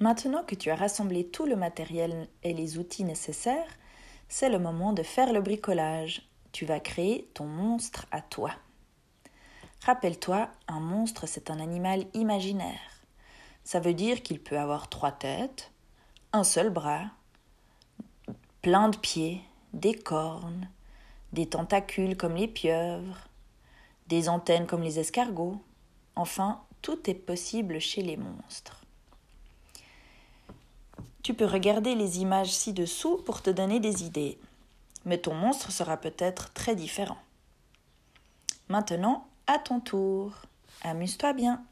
Maintenant que tu as rassemblé tout le matériel et les outils nécessaires, c'est le moment de faire le bricolage. Tu vas créer ton monstre à toi. Rappelle-toi, un monstre, c'est un animal imaginaire. Ça veut dire qu'il peut avoir trois têtes, un seul bras, plein de pieds, des cornes, des tentacules comme les pieuvres, des antennes comme les escargots. Enfin, tout est possible chez les monstres. Tu peux regarder les images ci-dessous pour te donner des idées, mais ton monstre sera peut-être très différent. Maintenant, à ton tour. Amuse-toi bien.